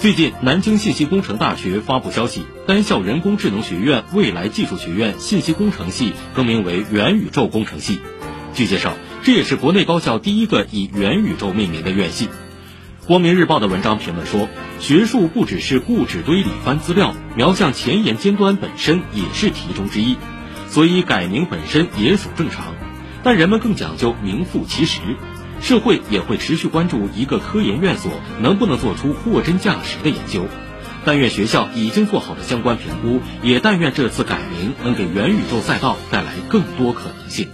最近，南京信息工程大学发布消息，该校人工智能学院未来技术学院信息工程系更名为元宇宙工程系。据介绍，这也是国内高校第一个以元宇宙命名的院系。光明日报的文章评论说，学术不只是固执堆里翻资料，瞄向前沿尖端本身也是题中之一，所以改名本身也属正常。但人们更讲究名副其实。社会也会持续关注一个科研院所能不能做出货真价实的研究，但愿学校已经做好的相关评估，也但愿这次改名能给元宇宙赛道带来更多可能性。